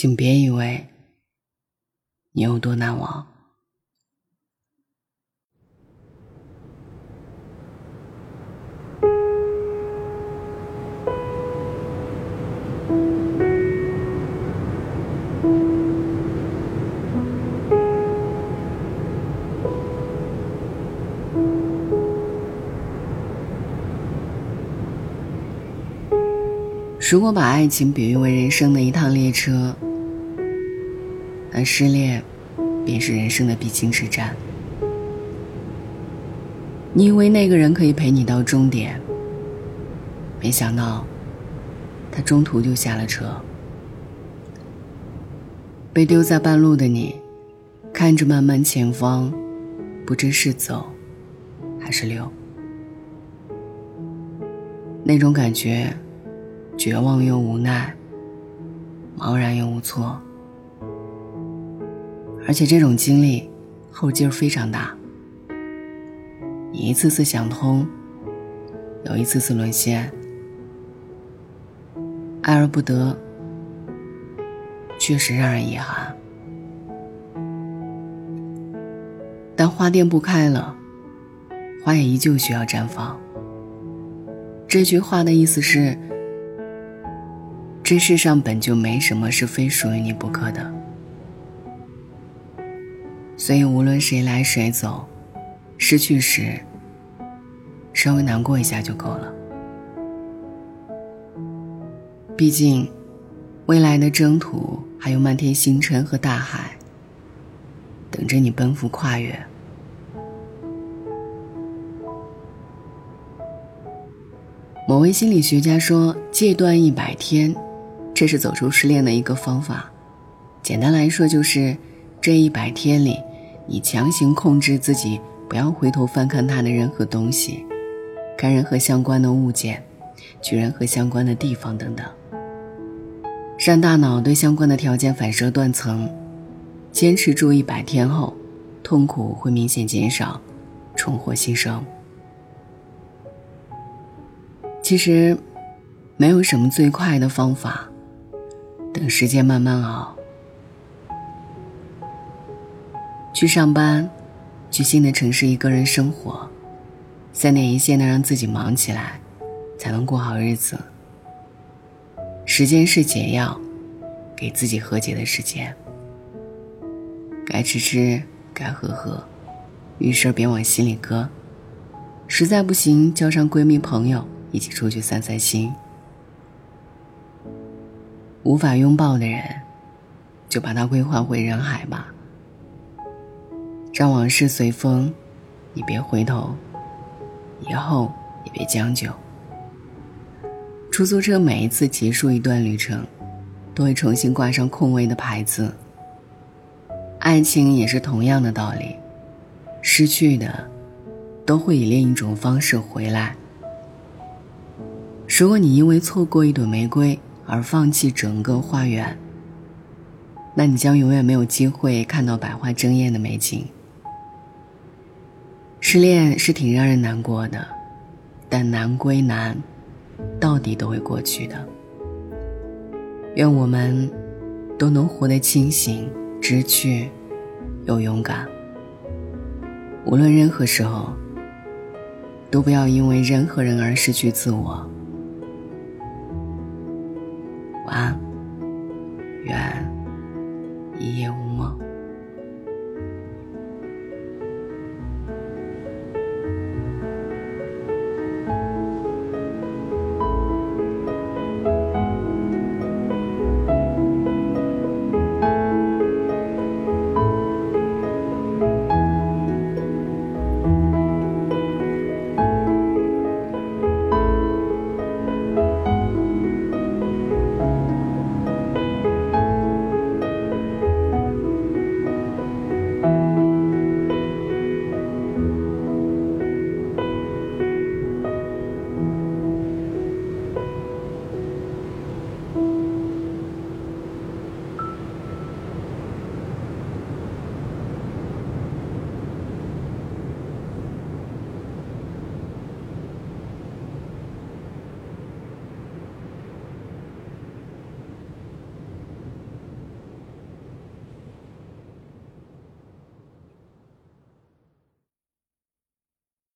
请别以为你有多难忘。如果把爱情比喻为人生的一趟列车，而失恋便是人生的必经之战。你以为那个人可以陪你到终点，没想到他中途就下了车。被丢在半路的你，看着漫漫前方，不知是走还是留，那种感觉。绝望又无奈，茫然又无措，而且这种经历后劲儿非常大。你一次次想通，又一次次沦陷，爱而不得，确实让人遗憾。但花店不开了，花也依旧需要绽放。这句话的意思是。这世上本就没什么是非属于你不可的，所以无论谁来谁走，失去时稍微难过一下就够了。毕竟，未来的征途还有漫天星辰和大海等着你奔赴跨越。某位心理学家说：“戒断一百天。”这是走出失恋的一个方法，简单来说就是，这一百天里，你强行控制自己，不要回头翻看他的任何东西，看任何相关的物件，去任何相关的地方等等，让大脑对相关的条件反射断层。坚持住一百天后，痛苦会明显减少，重获新生。其实，没有什么最快的方法。等时间慢慢熬，去上班，去新的城市一个人生活，三点一线的让自己忙起来，才能过好日子。时间是解药，给自己和解的时间。该吃吃，该喝喝，遇事别往心里搁。实在不行，叫上闺蜜朋友一起出去散散心。无法拥抱的人，就把它归还回人海吧。让往事随风，你别回头，以后也别将就。出租车每一次结束一段旅程，都会重新挂上空位的牌子。爱情也是同样的道理，失去的，都会以另一种方式回来。如果你因为错过一朵玫瑰，而放弃整个花园，那你将永远没有机会看到百花争艳的美景。失恋是挺让人难过的，但难归难，到底都会过去的。愿我们都能活得清醒、知趣又勇敢。无论任何时候，都不要因为任何人而失去自我。晚安，愿一夜无梦。